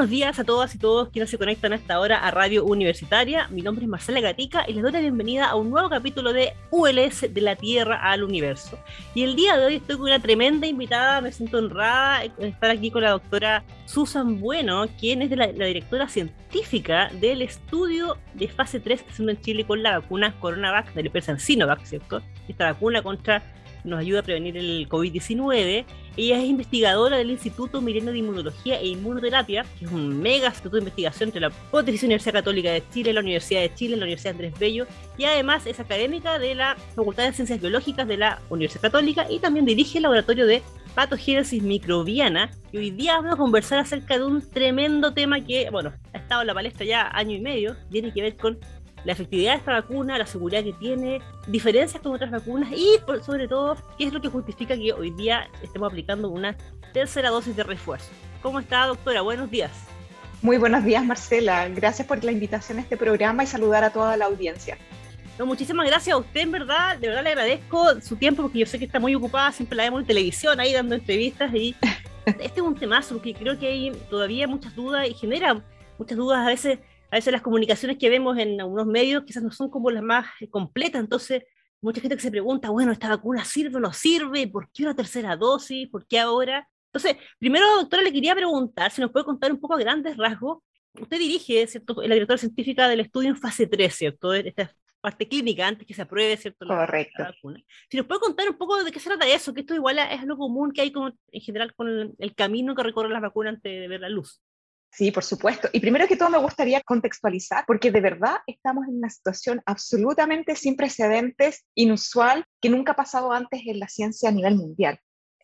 buenos días a todas y todos quienes se conectan a esta hora a Radio Universitaria. Mi nombre es Marcela Gatica y les doy la bienvenida a un nuevo capítulo de ULS de la Tierra al Universo. Y el día de hoy estoy con una tremenda invitada, me siento honrada de estar aquí con la doctora Susan Bueno, quien es de la, directora científica del estudio de fase 3 haciendo en Chile con la vacuna CoronaVac de la empresa Sinovac, ¿cierto? Esta vacuna contra nos ayuda a prevenir el COVID-19. Ella es investigadora del Instituto Milenio de Inmunología e Inmunoterapia, que es un mega instituto de investigación entre la Pontificia Universidad Católica de Chile, la Universidad de Chile, la Universidad Andrés Bello, y además es académica de la Facultad de Ciencias Biológicas de la Universidad Católica y también dirige el laboratorio de patogénesis microbiana. Y hoy día vamos a conversar acerca de un tremendo tema que, bueno, ha estado en la palestra ya año y medio, tiene que ver con la efectividad de esta vacuna, la seguridad que tiene, diferencias con otras vacunas y sobre todo qué es lo que justifica que hoy día estemos aplicando una tercera dosis de refuerzo. ¿Cómo está, doctora? Buenos días. Muy buenos días, Marcela. Gracias por la invitación a este programa y saludar a toda la audiencia. No, muchísimas gracias a usted, en verdad. De verdad le agradezco su tiempo porque yo sé que está muy ocupada, siempre la vemos en televisión ahí dando entrevistas y este es un temazo porque creo que hay todavía muchas dudas y genera muchas dudas a veces a veces las comunicaciones que vemos en algunos medios quizás no son como las más eh, completas, entonces mucha gente que se pregunta, bueno, ¿esta vacuna sirve o no sirve? ¿Por qué una tercera dosis? ¿Por qué ahora? Entonces, primero, doctora, le quería preguntar si nos puede contar un poco a grandes rasgos. Usted dirige, ¿cierto?, la directora científica del estudio en fase 3, ¿cierto? Esta parte clínica antes que se apruebe, ¿cierto? Correcto. vacuna. Si nos puede contar un poco de qué se trata eso, que esto igual es lo común que hay como, en general con el, el camino que recorren las vacunas antes de ver la luz. Sí, por supuesto. Y primero que todo me gustaría contextualizar, porque de verdad estamos en una situación absolutamente sin precedentes, inusual, que nunca ha pasado antes en la ciencia a nivel mundial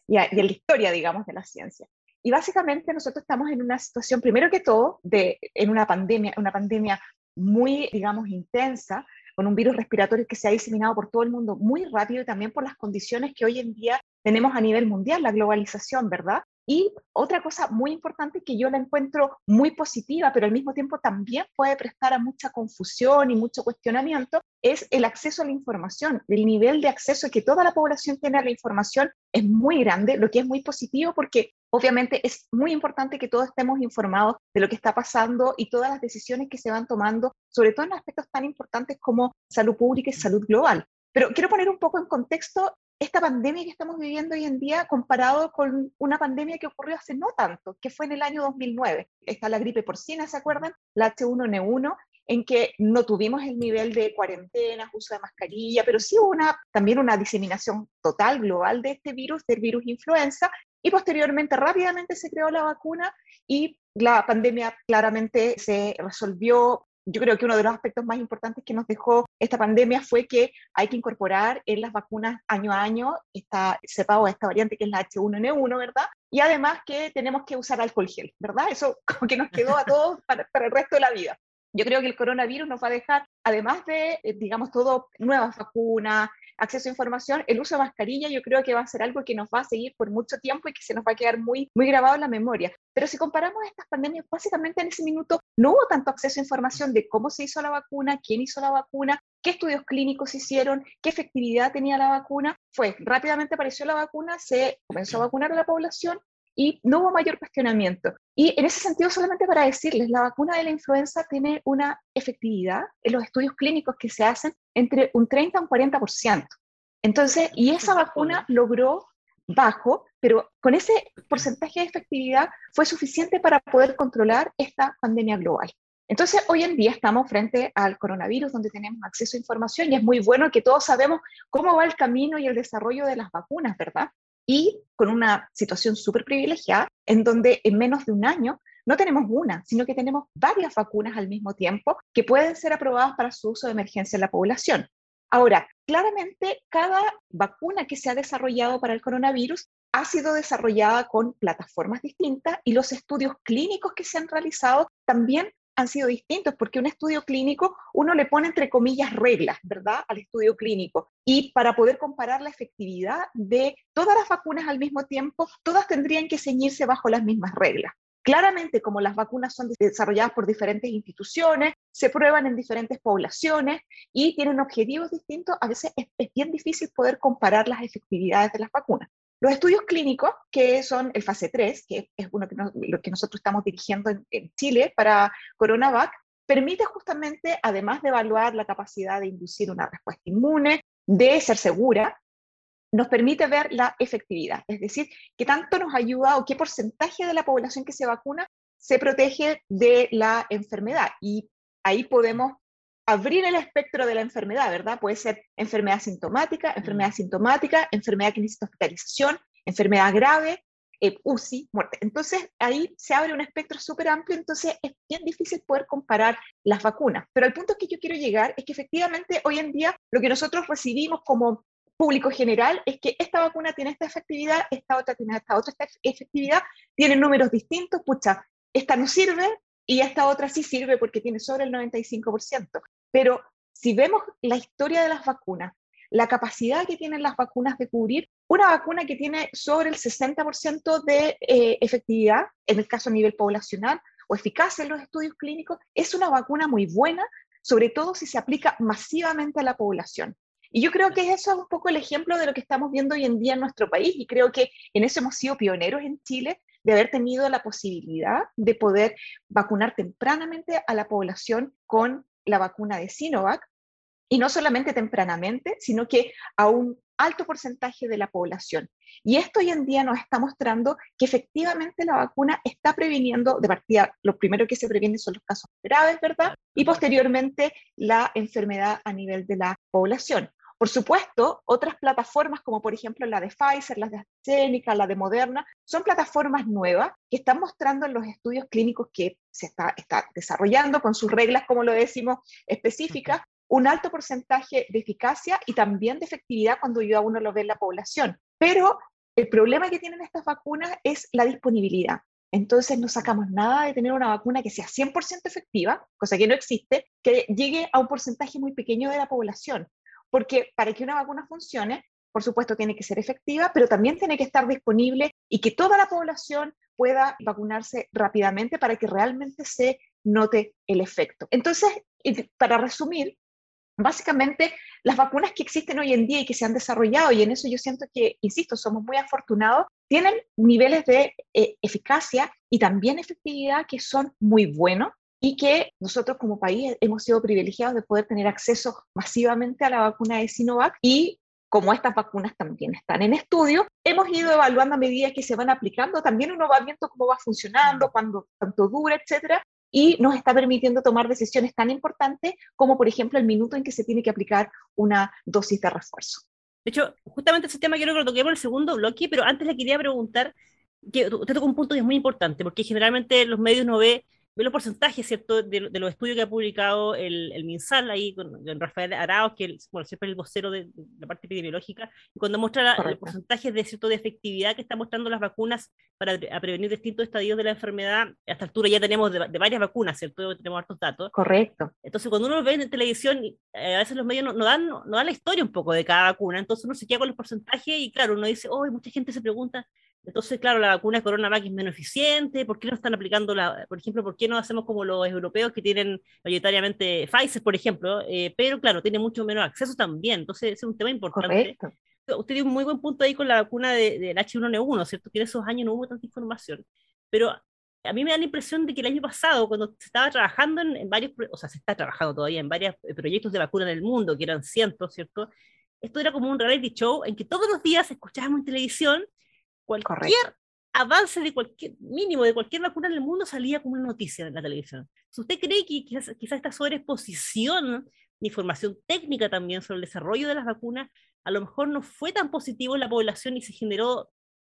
y, en la historia, digamos, de la ciencia. Y básicamente nosotros estamos en una situación, primero que todo, de, en una pandemia, una pandemia muy, digamos, intensa, con un virus respiratorio que se ha diseminado por todo el mundo muy rápido y también por las condiciones que hoy en día tenemos a nivel mundial, la globalización, ¿verdad? Y otra cosa muy importante que yo la encuentro muy positiva, pero al mismo tiempo también puede prestar a mucha confusión y mucho cuestionamiento, es el acceso a la información. El nivel de acceso que toda la población tiene a la información es muy grande, lo que es muy positivo porque obviamente es muy importante que todos estemos informados de lo que está pasando y todas las decisiones que se van tomando, sobre todo en aspectos tan importantes como salud pública y salud global. Pero quiero poner un poco en contexto esta pandemia que estamos viviendo hoy en día comparado con una pandemia que ocurrió hace no tanto, que fue en el año 2009. Está la gripe porcina, ¿se acuerdan? La H1N1, en que no tuvimos el nivel de cuarentena, uso de mascarilla, pero sí hubo una, también una diseminación total global de este virus, del virus influenza, y posteriormente rápidamente se creó la vacuna y la pandemia claramente se resolvió yo creo que uno de los aspectos más importantes que nos dejó esta pandemia fue que hay que incorporar en las vacunas año a año esta cepa o esta variante que es la H1N1, ¿verdad? Y además que tenemos que usar alcohol gel, ¿verdad? Eso como que nos quedó a todos para, para el resto de la vida. Yo creo que el coronavirus nos va a dejar, además de, eh, digamos, todo, nuevas vacunas, acceso a información, el uso de mascarilla yo creo que va a ser algo que nos va a seguir por mucho tiempo y que se nos va a quedar muy, muy grabado en la memoria. Pero si comparamos estas pandemias, básicamente en ese minuto no hubo tanto acceso a información de cómo se hizo la vacuna, quién hizo la vacuna, qué estudios clínicos hicieron, qué efectividad tenía la vacuna. Fue, rápidamente apareció la vacuna, se comenzó a vacunar a la población y no hubo mayor cuestionamiento. Y en ese sentido, solamente para decirles, la vacuna de la influenza tiene una efectividad en los estudios clínicos que se hacen entre un 30 y un 40%. Entonces, y esa vacuna logró bajo, pero con ese porcentaje de efectividad fue suficiente para poder controlar esta pandemia global. Entonces, hoy en día estamos frente al coronavirus, donde tenemos acceso a información y es muy bueno que todos sabemos cómo va el camino y el desarrollo de las vacunas, ¿verdad? Y con una situación súper privilegiada, en donde en menos de un año no tenemos una, sino que tenemos varias vacunas al mismo tiempo que pueden ser aprobadas para su uso de emergencia en la población. Ahora, claramente cada vacuna que se ha desarrollado para el coronavirus ha sido desarrollada con plataformas distintas y los estudios clínicos que se han realizado también han sido distintos, porque un estudio clínico uno le pone entre comillas reglas, ¿verdad?, al estudio clínico. Y para poder comparar la efectividad de todas las vacunas al mismo tiempo, todas tendrían que ceñirse bajo las mismas reglas. Claramente, como las vacunas son desarrolladas por diferentes instituciones, se prueban en diferentes poblaciones y tienen objetivos distintos, a veces es, bien difícil poder comparar las efectividades de las vacunas. Los estudios clínicos, que son el fase 3, que es uno que lo que nosotros estamos dirigiendo en, en Chile para CoronaVac, permite justamente, además de evaluar la capacidad de inducir una respuesta inmune, de ser segura, nos permite ver la efectividad, es decir, qué tanto nos ayuda o qué porcentaje de la población que se vacuna se protege de la enfermedad. Y ahí podemos abrir el espectro de la enfermedad, ¿verdad? Puede ser enfermedad sintomática, enfermedad sintomática, enfermedad que necesita hospitalización, enfermedad grave, eh, UCI, muerte. Entonces ahí se abre un espectro súper amplio, entonces es bien difícil poder comparar las vacunas. Pero el punto que yo quiero llegar es que efectivamente hoy en día lo que nosotros recibimos como público general es que esta vacuna tiene esta efectividad, esta otra tiene esta otra efectividad, tiene números distintos, pucha, esta no sirve y esta otra sí sirve porque tiene sobre el 95%. Pero si vemos la historia de las vacunas, la capacidad que tienen las vacunas de cubrir, una vacuna que tiene sobre el 60% de eh, efectividad, en el caso a nivel poblacional, o eficacia en los estudios clínicos, es una vacuna muy buena, sobre todo si se aplica masivamente a la población. Y yo creo que eso es un poco el ejemplo de lo que estamos viendo hoy en día en nuestro país y creo que en eso hemos sido pioneros en Chile de haber tenido la posibilidad de poder vacunar tempranamente a la población con la vacuna de Sinovac y no solamente tempranamente, sino que a un alto porcentaje de la población. Y esto hoy en día nos está mostrando que efectivamente la vacuna está previniendo, de partida, lo primero que se previene son los casos graves, ¿verdad? Y posteriormente la enfermedad a nivel de la población. Por supuesto, otras plataformas como por ejemplo la de Pfizer, las de AstraZeneca, la de Moderna, son plataformas nuevas que están mostrando en los estudios clínicos que se está, está desarrollando con sus reglas, como lo decimos, específicas, un alto porcentaje de eficacia y también de efectividad cuando yo a uno lo ve en la población. Pero el problema que tienen estas vacunas es la disponibilidad. Entonces no sacamos nada de tener una vacuna que sea 100% efectiva, cosa que no existe, que llegue a un porcentaje muy pequeño de la población. Porque para que una vacuna funcione, por supuesto, tiene que ser efectiva, pero también tiene que estar disponible y que toda la población pueda vacunarse rápidamente para que realmente se note el efecto. Entonces, para resumir, básicamente las vacunas que existen hoy en día y que se han desarrollado, y en eso yo siento que, insisto, somos muy afortunados, tienen niveles de eh, eficacia y también efectividad que son muy buenos y que nosotros como país hemos sido privilegiados de poder tener acceso masivamente a la vacuna de Sinovac y como estas vacunas también están en estudio, hemos ido evaluando a medida que se van aplicando, también uno va viendo cómo va funcionando, cuánto, cuánto dura, etcétera, y nos está permitiendo tomar decisiones tan importantes como, por ejemplo, el minuto en que se tiene que aplicar una dosis de refuerzo. De hecho, justamente ese tema quiero que lo toquemos en el segundo bloque, pero antes le quería preguntar, que usted tocó un punto que es muy importante, porque generalmente los medios no ve ve los porcentajes, ¿cierto?, de, los estudios que ha publicado el, el MinSal ahí con, Rafael Arauz, que es bueno, siempre el vocero de, la parte epidemiológica, cuando muestra los porcentajes de, ¿cierto? de efectividad que están mostrando las vacunas para prevenir distintos estadios de la enfermedad, a esta altura ya tenemos de, varias vacunas, ¿cierto?, tenemos hartos datos. Correcto. Entonces, cuando uno lo ve en televisión, eh, a veces los medios no, dan, no, dan la historia un poco de cada vacuna, entonces uno se queda con los porcentajes y claro, uno dice, oh, mucha gente se pregunta, entonces, claro, la vacuna de CoronaVac es menos eficiente. ¿Por qué no están aplicando la, por ejemplo, por qué no hacemos como los europeos que tienen mayoritariamente Pfizer, por ejemplo? Eh, pero claro, tiene mucho menos acceso también. Entonces, es un tema importante. Correcto. Usted dio un muy buen punto ahí con la vacuna de, del H1N1, ¿cierto? Que en esos años no hubo tanta información. Pero a mí me da la impresión de que el año pasado, cuando se estaba trabajando en, varios, o sea, se está trabajando todavía en varios eh, proyectos de vacuna en el mundo, que eran cientos, ¿cierto? Esto era como un reality show en que todos los días escuchábamos en televisión Cualquier avance de cualquier mínimo de cualquier vacuna en el mundo salía como una noticia en la televisión. ¿Usted cree que quizás, quizás esta sobreexposición de información técnica también sobre el desarrollo de las vacunas a lo mejor no fue tan positivo en la población y se generó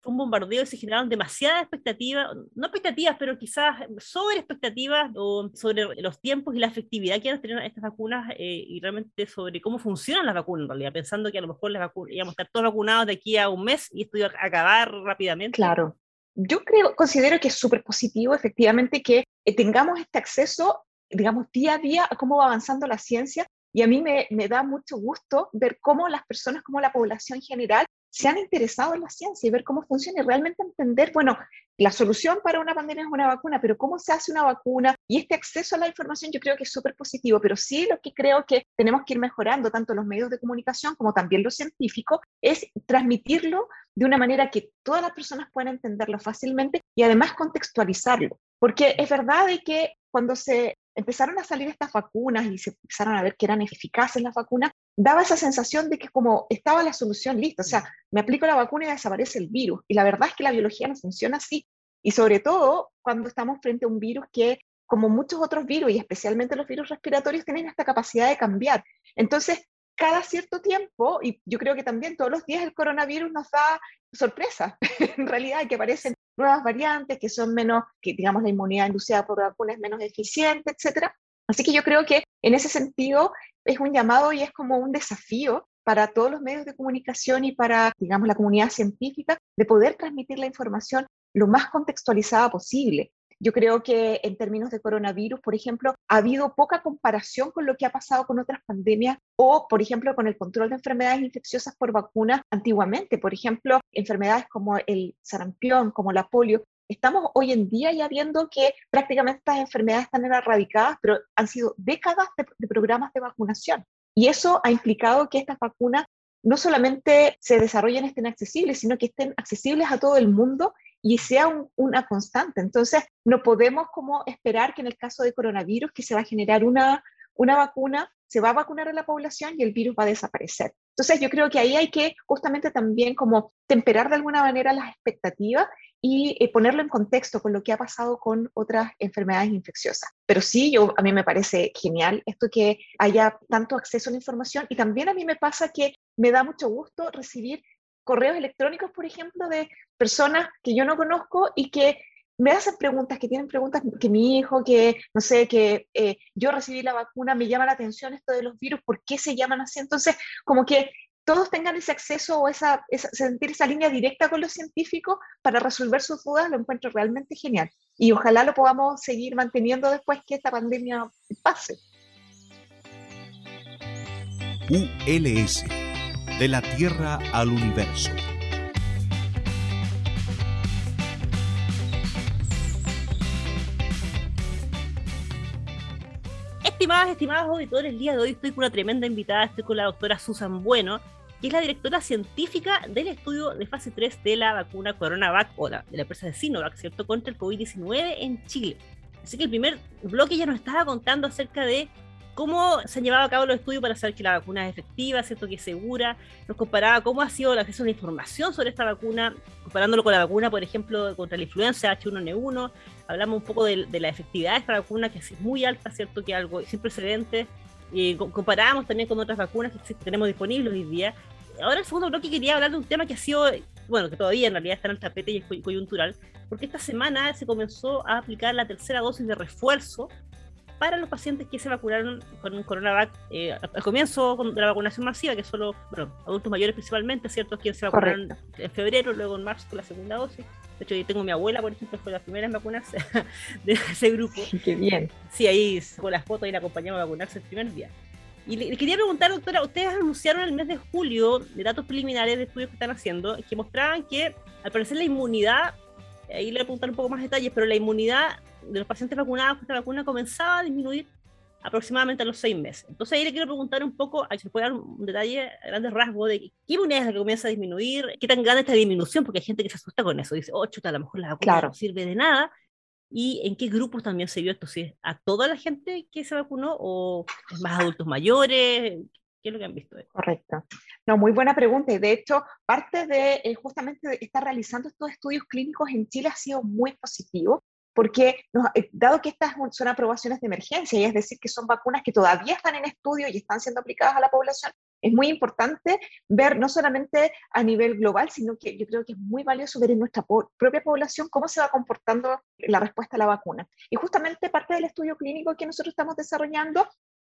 un bombardeo y se generaron demasiadas expectativas, no expectativas, pero quizás sobre expectativas o sobre los tiempos y la efectividad que a tener estas vacunas eh, y realmente sobre cómo funcionan las vacunas en realidad, pensando que a lo mejor las vacunas, íbamos a estar todos vacunados de aquí a un mes y esto iba a acabar rápidamente. Claro. Yo creo, considero que es súper positivo efectivamente que eh, tengamos este acceso, digamos, día a día a cómo va avanzando la ciencia y a mí me, me, da mucho gusto ver cómo las personas, como la población general, se han interesado en la ciencia y ver cómo funciona y realmente entender, bueno, la solución para una pandemia es una vacuna, pero cómo se hace una vacuna y este acceso a la información yo creo que es súper positivo, pero sí lo que creo que tenemos que ir mejorando, tanto los medios de comunicación como también los científicos, es transmitirlo de una manera que todas las personas puedan entenderlo fácilmente y además contextualizarlo. Porque es verdad de que cuando se empezaron a salir estas vacunas y se empezaron a ver que eran eficaces las vacunas, daba esa sensación de que como estaba la solución lista, o sea, me aplico la vacuna y desaparece el virus. Y la verdad es que la biología no funciona así. Y sobre todo cuando estamos frente a un virus que, como muchos otros virus, y especialmente los virus respiratorios, tienen esta capacidad de cambiar. Entonces, cada cierto tiempo, y yo creo que también todos los días el coronavirus nos da sorpresas, en realidad, que aparecen nuevas variantes, que son menos, que digamos la inmunidad inducida por vacunas es menos eficiente, etcétera. Así que yo creo que en ese sentido es un llamado y es como un desafío para todos los medios de comunicación y para, digamos, la comunidad científica de poder transmitir la información lo más contextualizada posible. Yo creo que en términos de coronavirus, por ejemplo, ha habido poca comparación con lo que ha pasado con otras pandemias o, por ejemplo, con el control de enfermedades infecciosas por vacunas antiguamente. Por ejemplo, enfermedades como el sarampión, como la polio. Estamos hoy en día ya viendo que prácticamente estas enfermedades están erradicadas, pero han sido décadas de, de programas de vacunación. Y eso ha implicado que estas vacunas no solamente se desarrollen, estén accesibles, sino que estén accesibles a todo el mundo y sea una constante. Entonces, no podemos como esperar que en el caso de coronavirus, que se va a generar una, una vacuna, se va a vacunar a la población y el virus va a desaparecer. Entonces, yo creo que ahí hay que justamente también como temperar de alguna manera las expectativas y eh, ponerlo en contexto con lo que ha pasado con otras enfermedades infecciosas. Pero sí, yo, a mí me parece genial esto que haya tanto acceso a la información y también a mí me pasa que me da mucho gusto recibir correos electrónicos, por ejemplo, de personas que yo no conozco y que me hacen preguntas, que tienen preguntas que mi hijo, que no sé, que eh, yo recibí la vacuna, me llama la atención esto de los virus, ¿por qué se llaman así? Entonces, como que todos tengan ese acceso o esa, sentir esa línea directa con los científicos para resolver sus dudas, lo encuentro realmente genial. Y ojalá lo podamos seguir manteniendo después que esta pandemia pase. ULS de la Tierra al Universo. Estimadas, estimados auditores, el día de hoy estoy con una tremenda invitada, estoy con la doctora Susan Bueno, que es la directora científica del estudio de fase 3 de la vacuna CoronaVac, o la, de la empresa de Sinovac, ¿cierto?, contra el COVID-19 en Chile. Así que el primer bloque ya nos estaba contando acerca de cómo se han llevado a cabo los estudios para saber que la vacuna es efectiva, ¿cierto? que es segura. Nos comparaba cómo ha sido el acceso a la información sobre esta vacuna, comparándolo con la vacuna, por ejemplo, contra la influenza H1N1. Hablamos un poco de, la efectividad de esta vacuna, que es muy alta, ¿cierto? que es algo sin precedentes. Y comparábamos también con otras vacunas que tenemos disponibles hoy día. Ahora el segundo bloque quería hablar de un tema que ha sido, bueno, que todavía en realidad está en el tapete y es coyuntural, porque esta semana se comenzó a aplicar la tercera dosis de refuerzo para los pacientes que se vacunaron con un coronavac eh, al comienzo de la vacunación masiva, que solo, bueno, adultos mayores principalmente, ¿cierto? Quienes se vacunaron en febrero, luego en marzo con la segunda dosis. De hecho, yo tengo mi abuela, por ejemplo, fue la primera en vacunarse de ese grupo. Qué bien. Sí, ahí con las fotos y la acompañamos a vacunarse el primer día. Y le, quería preguntar, doctora, ustedes anunciaron el mes de julio de datos preliminares de estudios que están haciendo que mostraban que al parecer la inmunidad, ahí le voy a preguntar un poco más detalles, pero la inmunidad de los pacientes vacunados con esta vacuna comenzaba a disminuir aproximadamente a los seis meses. Entonces ahí le quiero preguntar un poco, si se puede dar un detalle, a grandes rasgos, de qué inmunidad es la que comienza a disminuir, qué tan grande esta disminución, porque hay gente que se asusta con eso, dice, oh, chuta, a lo mejor la vacuna no sirve de nada, y en qué grupos también se vio esto, si es a toda la gente que se vacunó o es más adultos mayores, ¿Qué es lo que han visto? Correcto. No, muy buena pregunta. Y de hecho, parte de eh, justamente estar realizando estos estudios clínicos en Chile ha sido muy positivo porque eh, dado que estas son aprobaciones de emergencia, y es decir, que son vacunas que todavía están en estudio y están siendo aplicadas a la población, es muy importante ver no solamente a nivel global, sino que yo creo que es muy valioso ver en nuestra propia población cómo se va comportando la respuesta a la vacuna. Y justamente parte del estudio clínico que nosotros estamos desarrollando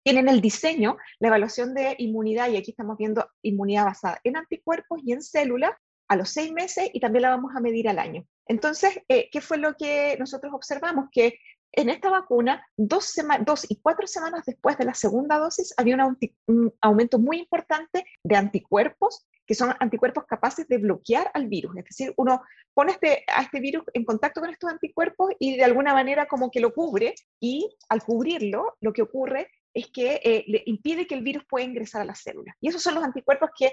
tiene en el diseño la evaluación de inmunidad, y aquí estamos viendo inmunidad basada en anticuerpos y en células a los seis meses y también la vamos a medir al año. Entonces, eh, ¿qué fue lo que nosotros observamos? Que en esta vacuna, dos, dos, y cuatro semanas después de la segunda dosis, había un, aumento muy importante de anticuerpos, que son anticuerpos capaces de bloquear al virus. Es decir, uno pone este, a este virus en contacto con estos anticuerpos y de alguna manera como que lo cubre, y al cubrirlo, lo que ocurre es que eh, le impide que el virus pueda ingresar a las células. Y esos son los anticuerpos que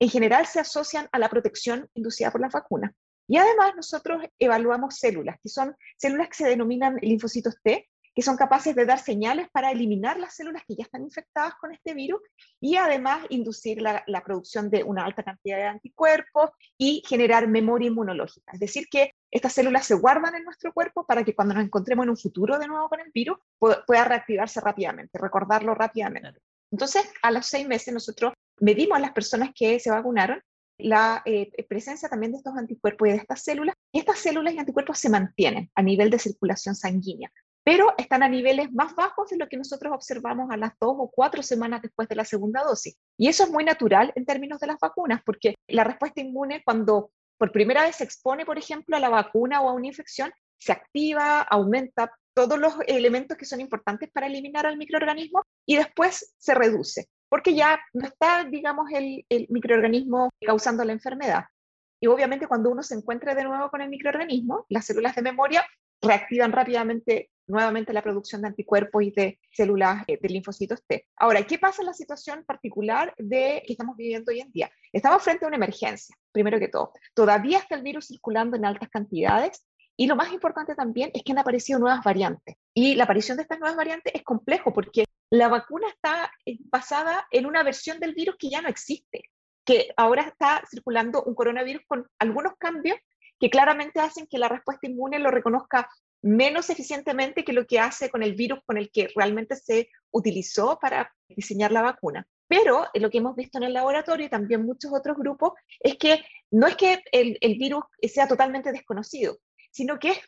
en general se asocian a la protección inducida por las vacunas. Y además nosotros evaluamos células, que son células que se denominan linfocitos T, que son capaces de dar señales para eliminar las células que ya están infectadas con este virus y además inducir la, producción de una alta cantidad de anticuerpos y generar memoria inmunológica. Es decir, que estas células se guardan en nuestro cuerpo para que cuando nos encontremos en un futuro de nuevo con el virus pueda reactivarse rápidamente, recordarlo rápidamente. Entonces, a los seis meses nosotros medimos a las personas que se vacunaron la eh, presencia también de estos anticuerpos y de estas células. Estas células y anticuerpos se mantienen a nivel de circulación sanguínea, pero están a niveles más bajos de lo que nosotros observamos a las dos o cuatro semanas después de la segunda dosis. Y eso es muy natural en términos de las vacunas, porque la respuesta inmune cuando por primera vez se expone, por ejemplo, a la vacuna o a una infección, se activa, aumenta todos los elementos que son importantes para eliminar al microorganismo y después se reduce porque ya no está, digamos, el, microorganismo causando la enfermedad. Y obviamente cuando uno se encuentra de nuevo con el microorganismo, las células de memoria reactivan rápidamente nuevamente la producción de anticuerpos y de células eh, de linfocitos T. Ahora, ¿qué pasa en la situación particular de que estamos viviendo hoy en día? Estamos frente a una emergencia, primero que todo. Todavía está el virus circulando en altas cantidades y lo más importante también es que han aparecido nuevas variantes. Y la aparición de estas nuevas variantes es complejo porque la vacuna está eh, basada en una versión del virus que ya no existe, que ahora está circulando un coronavirus con algunos cambios que claramente hacen que la respuesta inmune lo reconozca menos eficientemente que lo que hace con el virus con el que realmente se utilizó para diseñar la vacuna. Pero eh, lo que hemos visto en el laboratorio y también muchos otros grupos es que no es que el, el virus sea totalmente desconocido, sino que es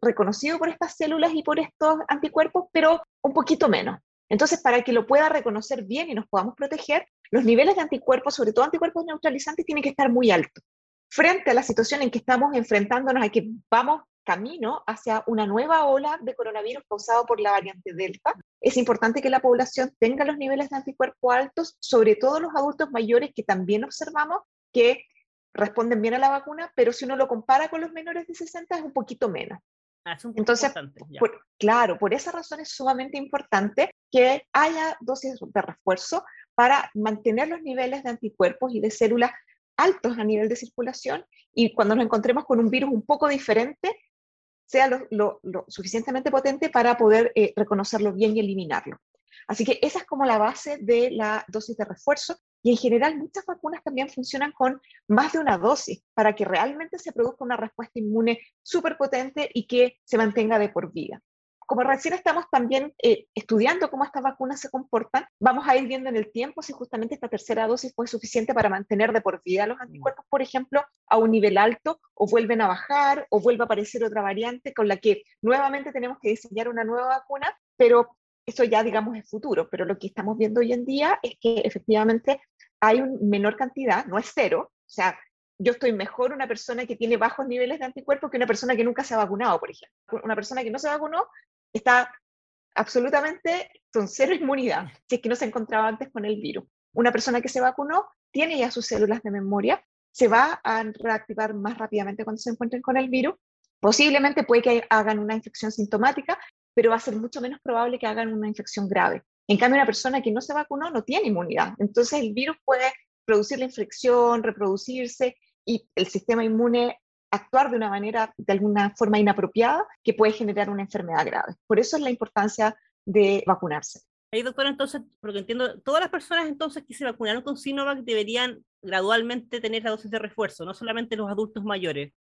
reconocido por estas células y por estos anticuerpos, pero un poquito menos. Entonces, para que lo pueda reconocer bien y nos podamos proteger, los niveles de anticuerpos, sobre todo anticuerpos neutralizantes, tienen que estar muy altos. Frente a la situación en que estamos enfrentándonos a que vamos camino hacia una nueva ola de coronavirus causado por la variante Delta, es importante que la población tenga los niveles de anticuerpos altos, sobre todo los adultos mayores que también observamos que responden bien a la vacuna, pero si uno lo compara con los menores de 60 es un poquito menos. Ah, Entonces, claro, por esa razón es sumamente importante que haya dosis de refuerzo para mantener los niveles de anticuerpos y de células altos a nivel de circulación y cuando nos encontremos con un virus un poco diferente, sea lo, suficientemente potente para poder eh, reconocerlo bien y eliminarlo. Así que esa es como la base de la dosis de refuerzo y en general muchas vacunas también funcionan con más de una dosis para que realmente se produzca una respuesta inmune súper potente y que se mantenga de por vida. Como recién estamos también eh, estudiando cómo estas vacunas se comportan, vamos a ir viendo en el tiempo si justamente esta tercera dosis fue suficiente para mantener de por vida los anticuerpos, por ejemplo, a un nivel alto, o vuelven a bajar, o vuelve a aparecer otra variante con la que nuevamente tenemos que diseñar una nueva vacuna, pero eso ya digamos es futuro, pero lo que estamos viendo hoy en día es que efectivamente hay una menor cantidad, no es cero, o sea, yo estoy mejor una persona que tiene bajos niveles de anticuerpos que una persona que nunca se ha vacunado, por ejemplo. Una persona que no se vacunó está absolutamente con cero inmunidad, si es que no se encontraba antes con el virus. Una persona que se vacunó tiene ya sus células de memoria, se va a reactivar más rápidamente cuando se encuentren con el virus. Posiblemente puede que hagan una infección sintomática, pero va a ser mucho menos probable que hagan una infección grave. En cambio, una persona que no se vacunó no tiene inmunidad. Entonces, el virus puede producir la infección, reproducirse y el sistema inmune actuar de una manera, de alguna forma inapropiada, que puede generar una enfermedad grave. Por eso es la importancia de vacunarse. Ahí, doctora, entonces, porque entiendo, todas las personas entonces que se vacunaron con Sinovac deberían gradualmente tener la dosis de refuerzo, no solamente los adultos mayores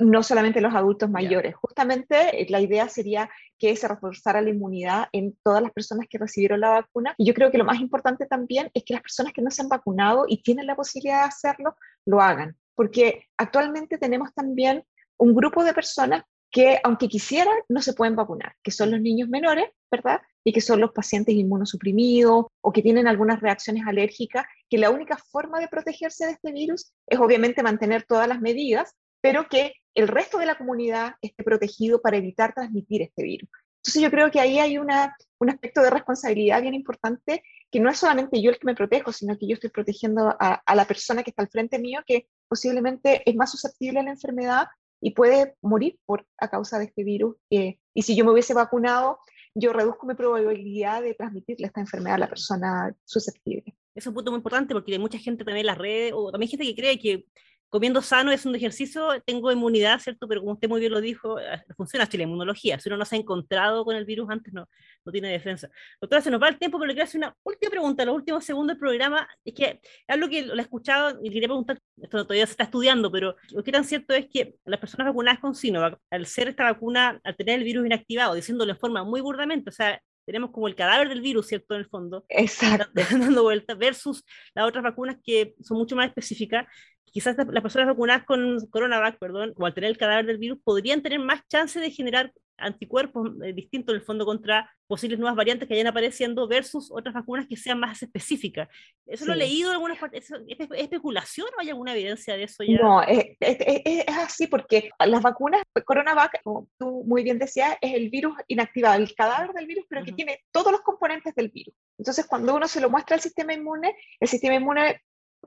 no solamente los adultos mayores. Justamente eh, la idea sería que se reforzara la inmunidad en todas las personas que recibieron la vacuna. Y yo creo que lo más importante también es que las personas que no se han vacunado y tienen la posibilidad de hacerlo, lo hagan. Porque actualmente tenemos también un grupo de personas que, aunque quisieran, no se pueden vacunar, que son los niños menores, ¿verdad? Y que son los pacientes inmunosuprimidos o que tienen algunas reacciones alérgicas, que la única forma de protegerse de este virus es obviamente mantener todas las medidas, pero que el resto de la comunidad esté protegido para evitar transmitir este virus. Entonces yo creo que ahí hay una, un aspecto de responsabilidad bien importante, que no es solamente yo el que me protejo, sino que yo estoy protegiendo a, a la persona que está al frente mío, que posiblemente es más susceptible a la enfermedad y puede morir por, a causa de este virus. Eh, y si yo me hubiese vacunado, yo reduzco mi probabilidad de transmitirle esta enfermedad a la persona susceptible. Es un punto muy importante porque hay mucha gente también en las redes, o también gente que cree que comiendo sano es un ejercicio, tengo inmunidad, ¿cierto? Pero como usted muy bien lo dijo, eh, funciona así la inmunología. Si uno no se ha encontrado con el virus antes, no, no tiene defensa. Doctora, se nos va el tiempo, pero le quiero hacer una última pregunta, los últimos segundos del programa. Es que algo que lo he escuchado y quería preguntar, esto todavía se está estudiando, pero lo que tan cierto es que las personas vacunadas con Sinovac, al ser esta vacuna, al tener el virus inactivado, diciéndolo de forma muy burdamente, o sea, tenemos como el cadáver del virus, ¿cierto? En el fondo. Exacto. Dando vueltas, versus las otras vacunas que son mucho más específicas quizás las personas vacunadas con coronavac, perdón, o al tener el cadáver del virus, podrían tener más chance de generar anticuerpos eh, distintos en el fondo contra posibles nuevas variantes que vayan apareciendo versus otras vacunas que sean más específicas. ¿Eso lo he leído en algunas partes? ¿Es, especulación o hay alguna evidencia de eso ya? No, es, es, así porque las vacunas, coronavac, como tú muy bien decías, es el virus inactivado, el cadáver del virus, pero que tiene todos los componentes del virus. Entonces, cuando uno se lo muestra al sistema inmune, el sistema inmune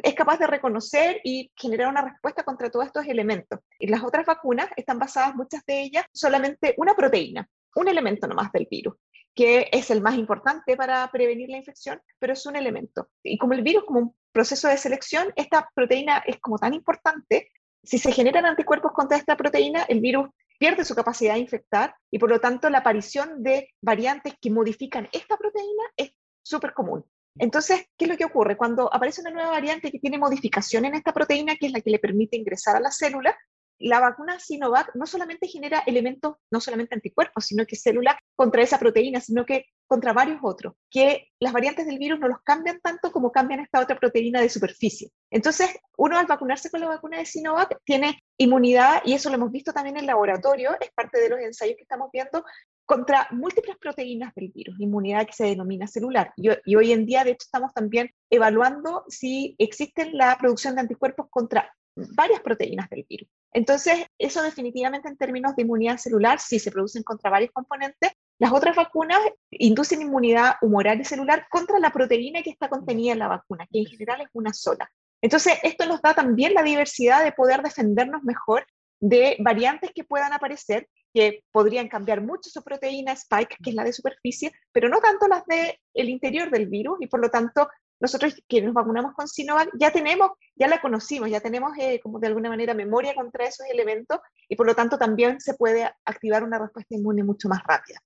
es capaz de reconocer y generar una respuesta contra todos estos elementos. Y las otras vacunas están basadas, muchas de ellas, solamente una proteína, un elemento nomás del virus que es el más importante para prevenir la infección, pero es un elemento. Y como el virus, como un proceso de selección, esta proteína es como tan importante, si se generan anticuerpos contra esta proteína, el virus pierde su capacidad de infectar y por lo tanto la aparición de variantes que modifican esta proteína es súper común. Entonces, ¿qué es lo que ocurre? Cuando aparece una nueva variante que tiene modificación en esta proteína, que es la que le permite ingresar a la célula, la vacuna Sinovac no solamente genera elementos, no solamente anticuerpos, sino que células contra esa proteína, sino que contra varios otros, que las variantes del virus no los cambian tanto como cambian esta otra proteína de superficie. Entonces, uno al vacunarse con la vacuna de Sinovac tiene inmunidad, y eso lo hemos visto también en el laboratorio, es parte de los ensayos que estamos viendo, contra múltiples proteínas del virus, inmunidad que se denomina celular. Y, hoy en día, de hecho, estamos también evaluando si existe la producción de anticuerpos contra varias proteínas del virus. Entonces, eso definitivamente en términos de inmunidad celular, sí se producen contra varios componentes. Las otras vacunas inducen inmunidad humoral y celular contra la proteína que está contenida en la vacuna, que en general es una sola. Entonces, esto nos da también la diversidad de poder defendernos mejor de variantes que puedan aparecer que podrían cambiar mucho su proteína spike, que es la de superficie, pero no tanto las del el interior del virus, y por lo tanto nosotros que nos vacunamos con Sinovac ya tenemos, ya la conocimos, ya tenemos eh, como de alguna manera memoria contra esos elementos y por lo tanto también se puede activar una respuesta inmune mucho más rápida.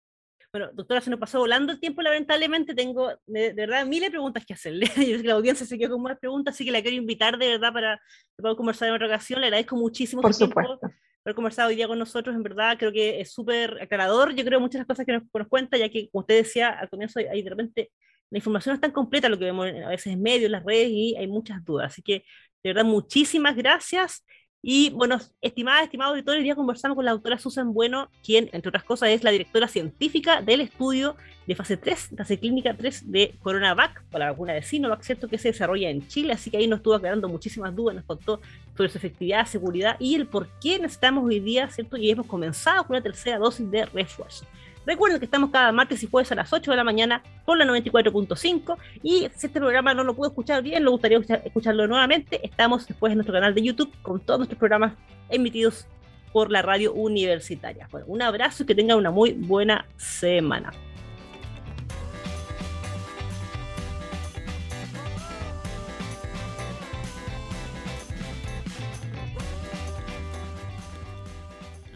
Bueno, doctora, se nos pasó volando el tiempo, lamentablemente tengo de, verdad miles de preguntas que hacerle. Yo sé que la audiencia se quedó con más preguntas, así que la quiero invitar de verdad para podamos conversar en otra ocasión. Le agradezco muchísimo por supuesto. Tiempo haber conversado hoy día con nosotros, en verdad creo que es súper aclarador, yo creo muchas de las cosas que nos, nos, cuenta, ya que como usted decía al comienzo, hay, de repente la información no es tan completa lo que vemos a veces en medios, en las redes, y hay muchas dudas. Así que, de verdad, muchísimas gracias. Y bueno, estimada, estimados auditores, hoy día conversamos con la doctora Susan Bueno, quien, entre otras cosas, es la directora científica del estudio de fase 3, fase clínica 3 de CoronaVac, o la vacuna de Sinovac, ¿cierto? Que se desarrolla en Chile, así que ahí nos estuvo aclarando muchísimas dudas, nos contó sobre su efectividad, seguridad y el por qué necesitamos hoy día, ¿cierto? Y hemos comenzado con una tercera dosis de refuerzo. Recuerden que estamos cada martes y jueves a las 8 de la mañana por la 94.5 y si este programa no lo pudo escuchar bien, lo gustaría escucharlo nuevamente, estamos después en nuestro canal de YouTube con todos nuestros programas emitidos por la radio universitaria. Bueno, un abrazo y que tengan una muy buena semana.